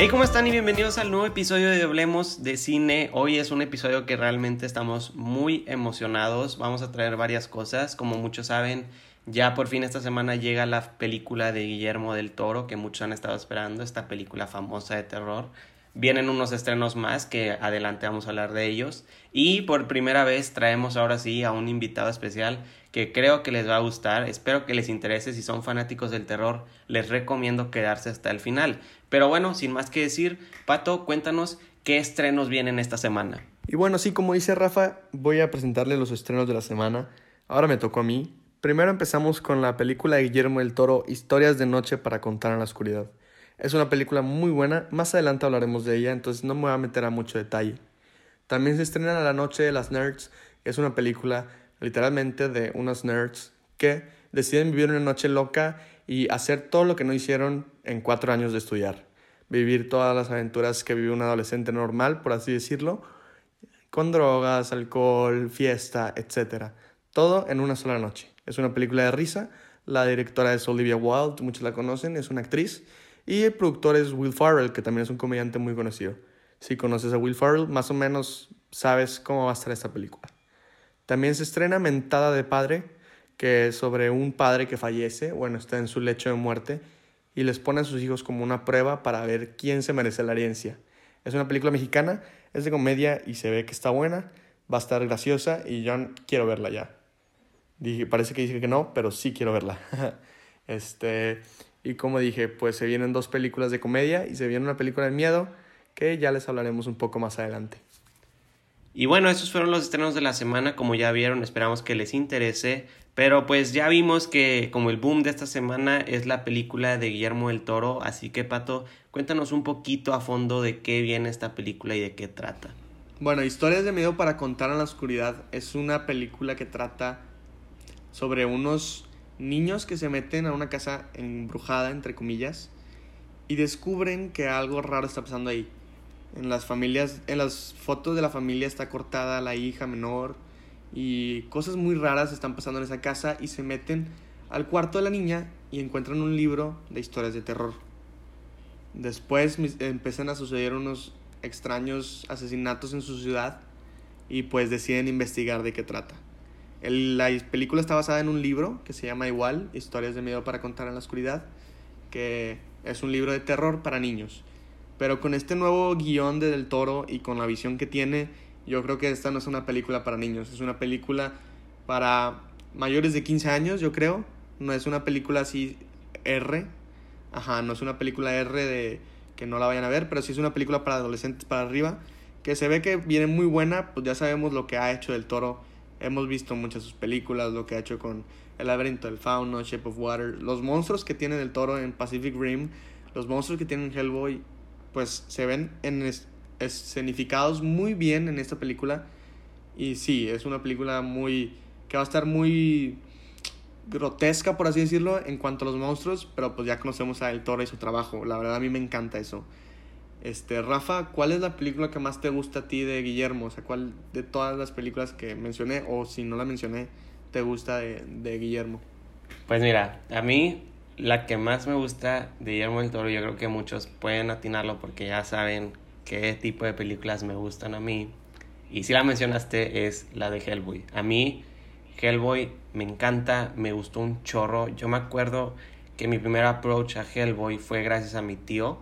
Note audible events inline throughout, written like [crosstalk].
Hey, ¿cómo están? Y bienvenidos al nuevo episodio de Hablemos de Cine. Hoy es un episodio que realmente estamos muy emocionados. Vamos a traer varias cosas. Como muchos saben, ya por fin esta semana llega la película de Guillermo del Toro que muchos han estado esperando, esta película famosa de terror. Vienen unos estrenos más que adelante vamos a hablar de ellos. Y por primera vez traemos ahora sí a un invitado especial que creo que les va a gustar. Espero que les interese. Si son fanáticos del terror, les recomiendo quedarse hasta el final. Pero bueno, sin más que decir, Pato, cuéntanos qué estrenos vienen esta semana. Y bueno, sí, como dice Rafa, voy a presentarle los estrenos de la semana. Ahora me tocó a mí. Primero empezamos con la película de Guillermo del Toro, Historias de Noche para contar en la oscuridad. Es una película muy buena, más adelante hablaremos de ella, entonces no me voy a meter a mucho detalle. También se estrena La Noche de las Nerds, es una película literalmente de unos nerds que deciden vivir una noche loca y hacer todo lo que no hicieron en cuatro años de estudiar. Vivir todas las aventuras que vive un adolescente normal, por así decirlo, con drogas, alcohol, fiesta, etc. Todo en una sola noche. Es una película de risa. La directora es Olivia Wilde, muchos la conocen, es una actriz. Y el productor es Will Farrell, que también es un comediante muy conocido. Si conoces a Will Farrell, más o menos sabes cómo va a estar esta película. También se estrena Mentada de Padre, que es sobre un padre que fallece, bueno, está en su lecho de muerte, y les pone a sus hijos como una prueba para ver quién se merece la herencia. Es una película mexicana, es de comedia y se ve que está buena, va a estar graciosa y yo quiero verla ya. Parece que dije que no, pero sí quiero verla. [laughs] este, y como dije, pues se vienen dos películas de comedia y se viene una película de miedo que ya les hablaremos un poco más adelante. Y bueno, esos fueron los estrenos de la semana, como ya vieron, esperamos que les interese, pero pues ya vimos que como el boom de esta semana es la película de Guillermo del Toro, así que Pato, cuéntanos un poquito a fondo de qué viene esta película y de qué trata. Bueno, Historias de Miedo para Contar en la Oscuridad es una película que trata sobre unos niños que se meten a una casa embrujada, entre comillas, y descubren que algo raro está pasando ahí. En las familias, en las fotos de la familia está cortada la hija menor y cosas muy raras están pasando en esa casa y se meten al cuarto de la niña y encuentran un libro de historias de terror. Después empiezan a suceder unos extraños asesinatos en su ciudad y pues deciden investigar de qué trata la película está basada en un libro que se llama igual, Historias de miedo para contar en la oscuridad, que es un libro de terror para niños. Pero con este nuevo guion de Del Toro y con la visión que tiene, yo creo que esta no es una película para niños, es una película para mayores de 15 años, yo creo. No es una película así R. Ajá, no es una película R de que no la vayan a ver, pero sí es una película para adolescentes para arriba, que se ve que viene muy buena, pues ya sabemos lo que ha hecho Del Toro Hemos visto muchas de sus películas, lo que ha hecho con El laberinto del fauno, Shape of Water, los monstruos que tiene el toro en Pacific Rim, los monstruos que tiene en Hellboy, pues se ven en escenificados muy bien en esta película. Y sí, es una película muy que va a estar muy grotesca, por así decirlo, en cuanto a los monstruos, pero pues ya conocemos a El Toro y su trabajo. La verdad a mí me encanta eso. Este, Rafa, ¿cuál es la película que más te gusta a ti de Guillermo? O sea, ¿cuál de todas las películas que mencioné, o si no la mencioné, te gusta de, de Guillermo? Pues mira, a mí la que más me gusta de Guillermo del Toro, yo creo que muchos pueden atinarlo porque ya saben qué tipo de películas me gustan a mí. Y si la mencionaste, es la de Hellboy. A mí, Hellboy me encanta, me gustó un chorro. Yo me acuerdo que mi primer approach a Hellboy fue gracias a mi tío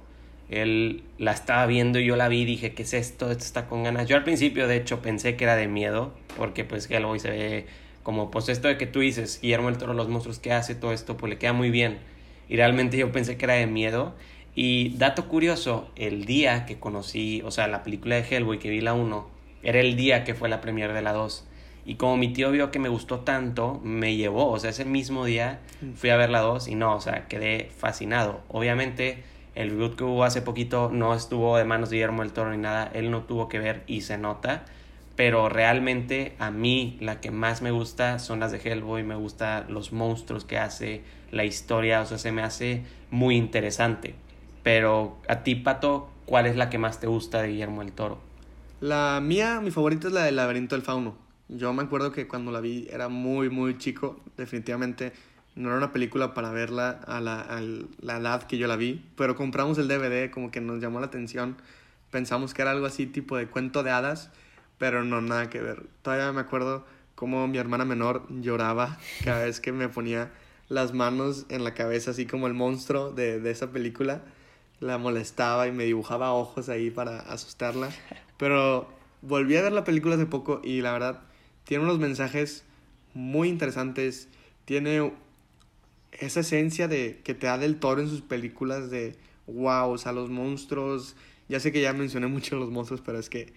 él la estaba viendo y yo la vi y dije, ¿qué es esto? Esto está con ganas. Yo al principio, de hecho, pensé que era de miedo, porque pues Hellboy se ve como, pues esto de que tú dices, Guillermo el Toro, los monstruos que hace, todo esto, pues le queda muy bien. Y realmente yo pensé que era de miedo. Y dato curioso, el día que conocí, o sea, la película de Hellboy, que vi la 1, era el día que fue la premiere de la 2. Y como mi tío vio que me gustó tanto, me llevó, o sea, ese mismo día mm. fui a ver la 2 y no, o sea, quedé fascinado. Obviamente el reboot que hubo hace poquito no estuvo de manos de Guillermo del Toro ni nada, él no tuvo que ver y se nota. Pero realmente a mí la que más me gusta son las de Hellboy, me gusta los monstruos que hace, la historia, o sea, se me hace muy interesante. Pero a ti, Pato, ¿cuál es la que más te gusta de Guillermo del Toro? La mía, mi favorita es la del laberinto del fauno. Yo me acuerdo que cuando la vi era muy, muy chico, definitivamente no era una película para verla a la, a la edad que yo la vi, pero compramos el DVD, como que nos llamó la atención. Pensamos que era algo así tipo de cuento de hadas, pero no, nada que ver. Todavía me acuerdo cómo mi hermana menor lloraba [laughs] cada vez que me ponía las manos en la cabeza, así como el monstruo de, de esa película. La molestaba y me dibujaba ojos ahí para asustarla. Pero volví a ver la película hace poco y la verdad tiene unos mensajes muy interesantes. Tiene esa esencia de que te da del toro en sus películas de wow, o sea, los monstruos. Ya sé que ya mencioné mucho los monstruos, pero es que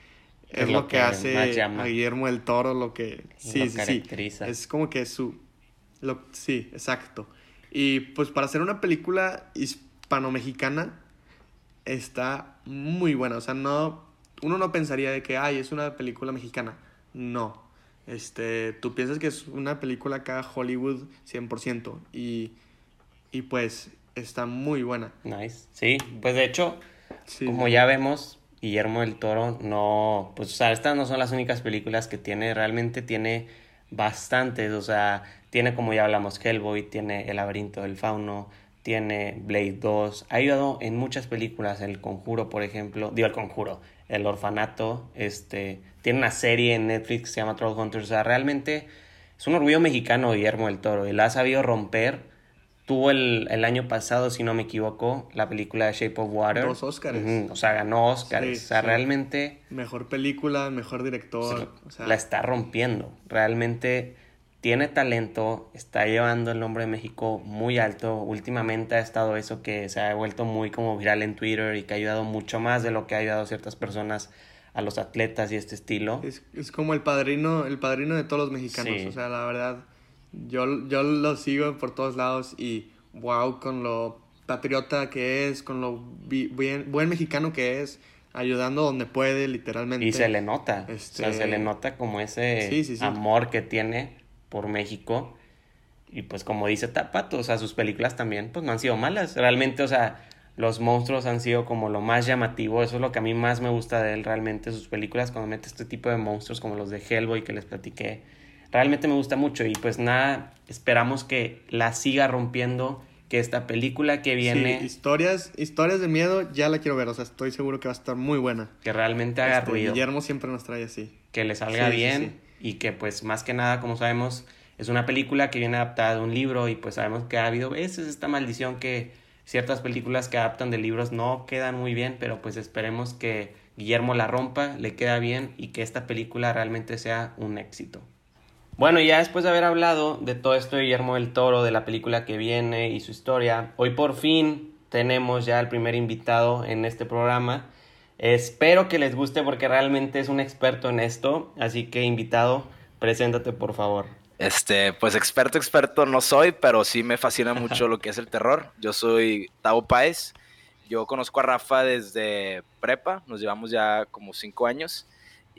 es, lo, que, hace a Guillermo del Toro, lo que sí, sí, sí. Es como que su lo, sí, exacto. Y pues para hacer una película hispano-mexicana está muy buena, o sea, no uno no pensaría de que ay, es una película mexicana. No. Este, tú piensas que es una película acá Hollywood 100% y y pues está muy buena. Nice. Sí, pues de hecho, como ya vemos, Guillermo del Toro no, pues o sea, estas no son las únicas películas que tiene, realmente tiene bastantes, o sea, tiene como ya hablamos Hellboy, tiene El laberinto del fauno, tiene Blade 2, ha ayudado en muchas películas, El Conjuro, por ejemplo, digo El Conjuro, El Orfanato, este, tiene una serie en Netflix que se llama Trollhunters, o sea, realmente es un orgullo mexicano Guillermo del Toro y la ha sabido romper Tuvo el, el, año pasado, si no me equivoco, la película Shape of Water. Dos Oscars. O sea, ganó Oscars. o sea, realmente... Mejor película, mejor director. La está rompiendo. Realmente tiene talento, está llevando el nombre de México muy alto. Últimamente ha estado eso que se ha vuelto muy como viral en Twitter y que ha ayudado mucho más de lo que ha ayudado ciertas personas a los atletas y este estilo. Es, es como el padrino, el padrino de todos los mexicanos. O sea, la verdad yo, yo lo sigo por todos lados y wow, con lo patriota que es, con lo bien, buen mexicano que es, ayudando donde puede, literalmente. Y se le nota, o sea, se le este, nota como ese amor que tiene por México. Y pues como dice Tapato, o sea, sus películas también pues no han sido malas. Realmente, o sea, los monstruos han sido como lo más llamativo. Eso es lo que a mí más me gusta de él realmente, sus películas, cuando mete este tipo de monstruos como los de Hellboy que les platiqué realmente me gusta mucho y pues nada, esperamos que la siga rompiendo, que esta película que viene... Sí, historias, historias de miedo, ya la quiero ver, o sea, estoy seguro que va a estar muy buena. Que realmente haga este, ruido. Guillermo siempre nos trae así. Que le salga bien y que pues más que nada, como sabemos, es una película que viene adaptada de un libro y pues sabemos que ha habido veces esta maldición que ciertas películas que adaptan de libros no quedan muy bien, pero pues esperemos que Guillermo la rompa, le queda bien y que esta película realmente sea un éxito. Bueno, ya después de haber hablado de todo esto de Guillermo del Toro, de la película que viene y su historia, hoy por fin tenemos ya el primer invitado en este programa. Espero que les guste porque realmente es un experto en esto, así que invitado, preséntate por favor. Este, pues experto, experto no soy, pero sí me fascina mucho lo que es el terror. Yo soy Tavo Páez. Yo conozco a Rafa desde prepa, nos llevamos ya como cinco años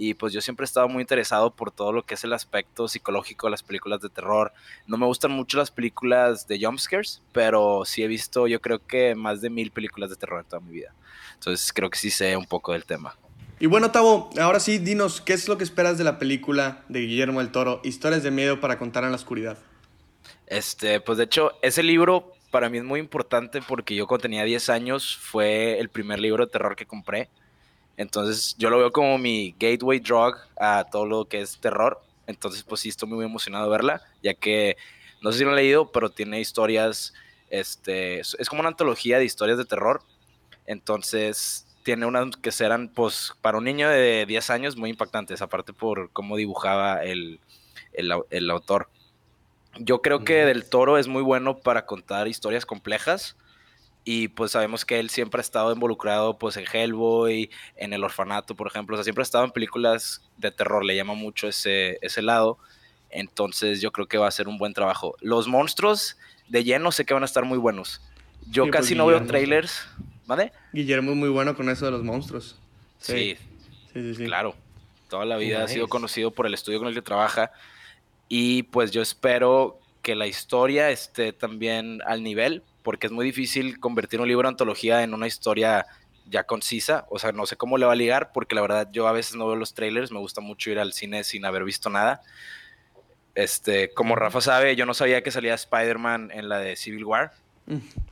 y pues yo siempre he estado muy interesado por todo lo que es el aspecto psicológico de las películas de terror. No me gustan mucho las películas de jumpscares, pero sí he visto yo creo que más de mil películas de terror en toda mi vida. Entonces creo que sí sé un poco del tema. Y bueno, Tavo, ahora sí, dinos, ¿qué es lo que esperas de la película de Guillermo el Toro, Historias de Miedo para contar en la oscuridad? Este, pues de hecho, ese libro para mí es muy importante porque yo cuando tenía 10 años fue el primer libro de terror que compré entonces yo lo veo como mi gateway drug a todo lo que es terror. Entonces pues sí estoy muy emocionado de verla, ya que no sé si lo han leído, pero tiene historias, este, es como una antología de historias de terror. Entonces tiene unas que serán pues para un niño de 10 años muy impactantes, aparte por cómo dibujaba el, el autor. Yo creo que Del Toro es muy bueno para contar historias complejas y pues sabemos que él siempre ha estado involucrado pues en Hellboy, en El Orfanato, por ejemplo, o sea, siempre ha estado en películas de terror, le llama mucho ese, ese lado, entonces yo creo que va a ser un buen trabajo. Los monstruos de lleno sé que van a estar muy buenos. Yo pues, casi no veo trailers, ¿vale? Guillermo es muy bueno con eso de los monstruos. Sí, sí, sí, claro. Toda la vida ha sido conocido por el estudio con el que trabaja y pues yo espero que la historia esté también al nivel porque es muy difícil convertir un libro de antología en una historia ya concisa, o sea, no sé cómo le va a ligar, porque la verdad yo a veces no veo los trailers, me gusta mucho ir al cine sin haber visto nada. Este, como Rafa sabe, yo no sabía que salía Spider-Man en la de Civil War.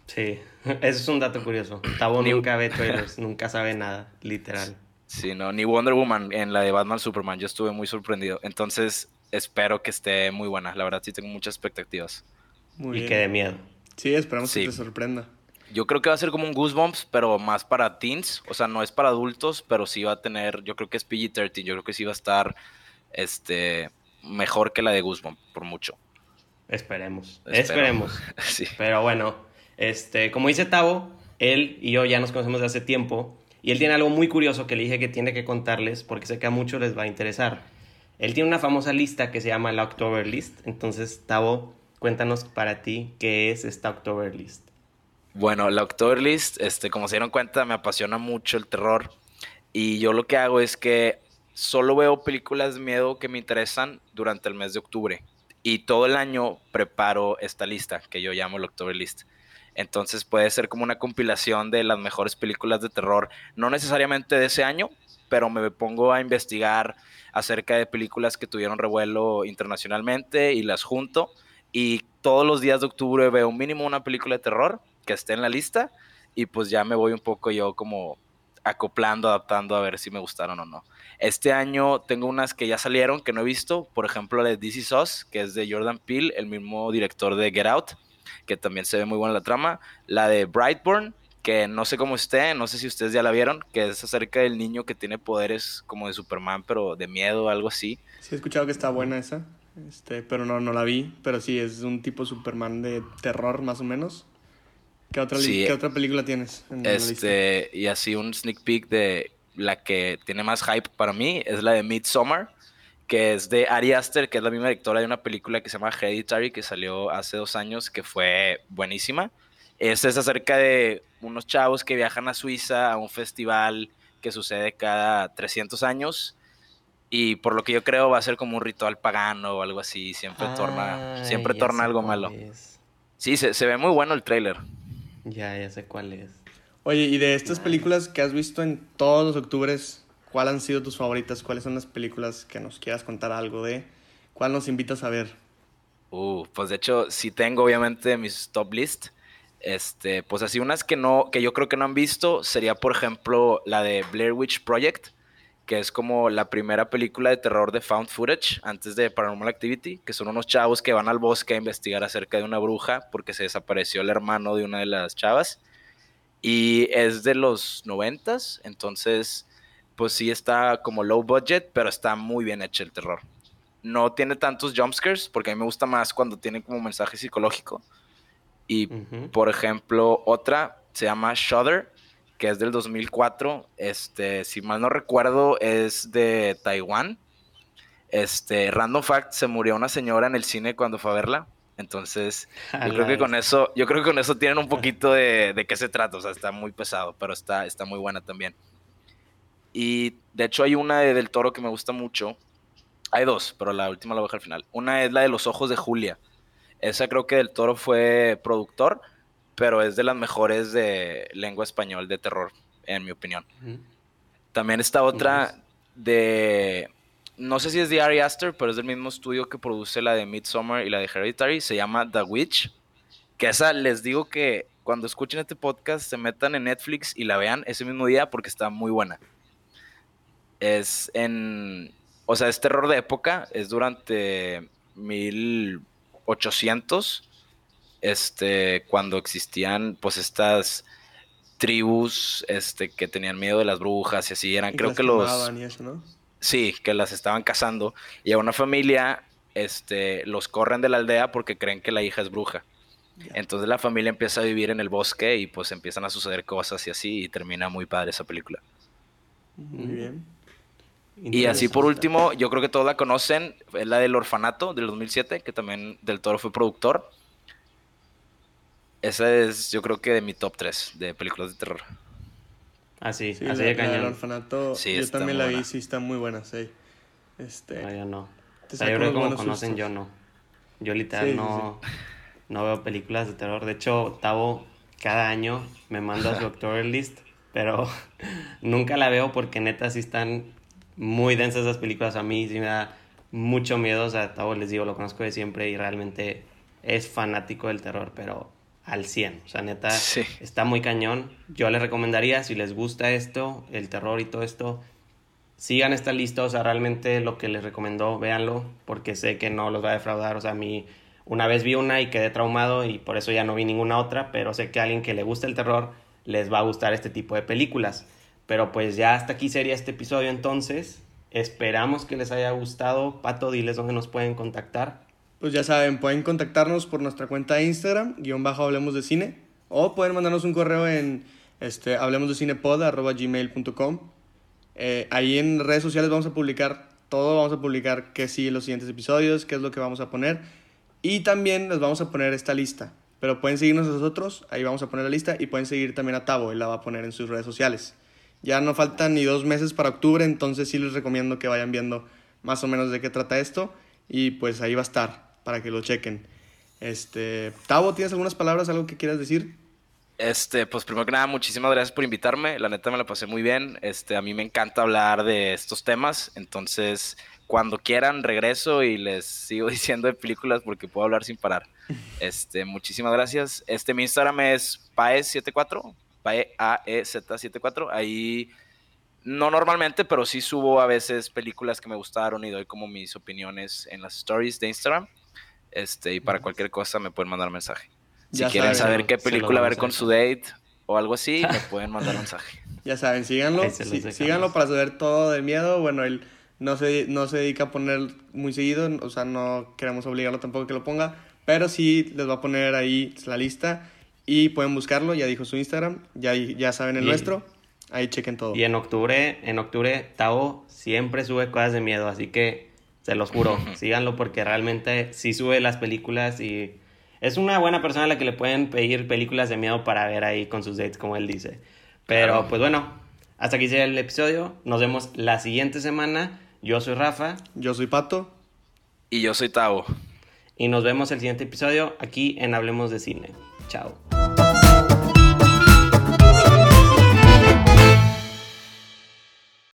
Sí, [laughs] eso es un dato curioso. Tabo nunca ve trailers, nunca sabe nada, literal. Sí, no, ni Wonder Woman en la de Batman Superman. Yo estuve muy sorprendido. Entonces, espero que esté muy buena. La verdad, sí tengo muchas expectativas. Muy y que de miedo. Sí, esperamos que te sorprenda. Yo creo que va a ser como un Goosebumps, pero más para teens. O sea, no es para adultos, pero sí va a tener. Yo creo que es PG-13. Yo creo que sí va a estar este, mejor que la de Goosebumps, por mucho. Esperemos. Esperemos. [laughs] sí. Pero bueno, este, como dice Tavo, él y yo ya nos conocemos de hace tiempo. Y él tiene algo muy curioso que le dije que tiene que contarles porque sé que a muchos les va a interesar. Él tiene una famosa lista que se llama la October List. Entonces, Tavo, cuéntanos para ti qué es esta October List. Bueno, la October List, este, como se dieron cuenta, me apasiona mucho el terror. Y yo lo que hago es que solo veo películas de miedo que me interesan durante el mes de octubre. Y todo el año preparo esta lista que yo llamo la October List. Entonces puede ser como una compilación de las mejores películas de terror, no necesariamente de ese año, pero me pongo a investigar acerca de películas que tuvieron revuelo internacionalmente y las junto. Y todos los días de octubre veo mínimo una película de terror que esté en la lista y pues ya me voy un poco yo como acoplando, adaptando a ver si me gustaron o no. Este año tengo unas que ya salieron que no he visto, por ejemplo la de DC Sauce, que es de Jordan Peele, el mismo director de Get Out que también se ve muy buena la trama. La de Brightburn, que no sé cómo esté, no sé si ustedes ya la vieron, que es acerca del niño que tiene poderes como de Superman, pero de miedo, algo así. Sí, he escuchado que está buena esa, este, pero no, no la vi, pero sí, es un tipo Superman de terror más o menos. ¿Qué otra, ¿qué otra película tienes? este, y así un sneak peek de la que tiene más hype para mí, es la de Midsommar que es de Ari Aster, que es la misma directora de una película que se llama Hereditary, que salió hace dos años, que fue buenísima. Esta es acerca de unos chavos que viajan a Suiza a un festival que sucede cada 300 años y por lo que yo creo va a ser como un ritual pagano o algo así, siempre torna siempre torna algo malo. Sí, se, se, ve muy bueno el tráiler. Ya, ya sé cuál es. Oye, y de estas películas que has visto en todos los octubres, ¿Cuáles han sido tus favoritas? ¿Cuáles son las películas que nos quieras contar algo de? ¿Cuál nos invitas a ver? Uh, pues de hecho, sí tengo obviamente mis top list. Este, pues así unas que no, que yo creo que no han visto, sería por ejemplo la de Blair Witch Project, que es como la primera película de terror de found footage antes de Paranormal Activity, que son unos chavos que van al bosque a investigar acerca de una bruja porque se desapareció el hermano de una de las chavas. Y es de los noventas, entonces pues sí está como low budget, pero está muy bien hecho el terror. No tiene tantos jumpscares, porque a mí me gusta más cuando tiene como mensaje psicológico. Y, por ejemplo, otra se llama Shudder, que es del 2004. Este, si mal no recuerdo, es de Taiwán. Este, random fact, se murió una señora en el cine cuando fue a verla. Entonces, [laughs] yo creo que con eso, yo creo que con eso tienen un poquito de, de qué se trata. O sea, está muy pesado, pero está, está muy buena también. Y de hecho hay una de Del Toro que me gusta mucho. Hay dos, pero la última la voy a dejar al final. Una es la de Los Ojos de Julia. Esa creo que Del Toro fue productor, pero es de las mejores de lengua español de terror, en mi opinión. También está otra de... No sé si es de Ari Aster, pero es del mismo estudio que produce la de Midsommar y la de Hereditary. Se llama The Witch. Que esa les digo que cuando escuchen este podcast se metan en Netflix y la vean ese mismo día porque está muy buena es en, o sea, es terror de época, es durante 1800, este, cuando existían pues estas tribus este, que tenían miedo de las brujas y así, eran creo que los... Sí, que las estaban cazando y a una familia este, los corren de la aldea porque creen que la hija es bruja. Entonces la familia empieza a vivir en el bosque y pues empiezan a suceder cosas y así y termina muy padre esa película. Muy bien. Y así por último, yo creo que todos la conocen, es la del Orfanato del 2007, que también Del Toro fue productor. Esa es, yo creo que de mi top 3 de películas de terror. Ah, sí, así de cañón. El Orfanato, yo también la vi, sí, está muy buena, sí. Este, no, yo no. yo creo que como conocen, yo no. Yo literal no, no veo películas de terror. De hecho, Tavo cada año me manda su [laughs] October List, pero [laughs] nunca la veo porque neta sí están muy densas esas películas. A mí sí me da mucho miedo. O sea, Tavo les digo, lo conozco de siempre y realmente es fanático del terror, pero al 100. O sea, neta, Sí. está muy cañón. Yo les recomendaría, si les gusta esto, el terror y todo esto, sigan esta lista. O sea, realmente lo que les recomendó, véanlo, porque sé que no los va a defraudar. O sea, a mí una vez vi una y quedé traumado y por eso ya no vi ninguna otra, pero sé que a alguien que le gusta el terror les va a gustar este tipo de películas. Pero pues ya hasta aquí sería este episodio entonces. Esperamos que les haya gustado. Pato, diles dónde nos pueden contactar. Pues ya saben, pueden contactarnos por nuestra cuenta de Instagram, guion bajo Hablemos de Cine, o pueden mandarnos un correo en este. Eh, ahí en redes sociales vamos a publicar todo, vamos a publicar qué sigue los siguientes episodios, qué es lo que vamos a poner, y también les vamos a poner esta lista. Pero pueden seguirnos a nosotros, ahí vamos a poner la lista, y pueden seguir también a Tavo, él la va a poner en sus redes sociales. Ya no faltan ni dos meses para octubre, entonces sí les recomiendo que vayan viendo más o menos de qué trata esto, y pues ahí va a estar para que lo chequen. Este, Tavo, ¿tienes algunas palabras, algo que quieras decir? Este, pues primero que nada, muchísimas gracias por invitarme. La neta me la pasé muy bien. Este, a mí me encanta hablar de estos temas. Entonces, cuando quieran, regreso y les sigo [laughs] diciendo de películas porque puedo hablar sin parar. Este, muchísimas gracias. Este, mi Instagram es paez74, paez74. Ahí, no normalmente, pero sí subo a veces películas que me gustaron y doy como mis opiniones en las stories de Instagram. Este, y para cualquier cosa me pueden mandar mensaje. Si Ya quieren saben, saber qué película ver a con su date o algo así, [laughs] me pueden mandar mensaje. Ya saben, síganlo, sí- síganlo para saber todo del miedo. Bueno, él no se, no se dedica a poner muy seguido, o sea, no queremos obligarlo tampoco que lo ponga, pero sí les va a poner ahí la lista y pueden buscarlo, ya dijo su Instagram, ya, ya saben el Y- nuestro, ahí chequen todo. Y en octubre, en octubre, Tao siempre sube cosas de miedo, así que se los juro, [laughs] síganlo porque realmente sí sube las películas y es una buena persona a la que le pueden pedir películas de miedo para ver ahí con sus dates, como él dice. Pero Claro. pues bueno, hasta aquí sería el episodio. Nos vemos la siguiente semana. Yo soy Rafa Yo soy Pato, Y yo soy Tavo. y nos vemos el siguiente episodio aquí en Hablemos de Cine. Chao.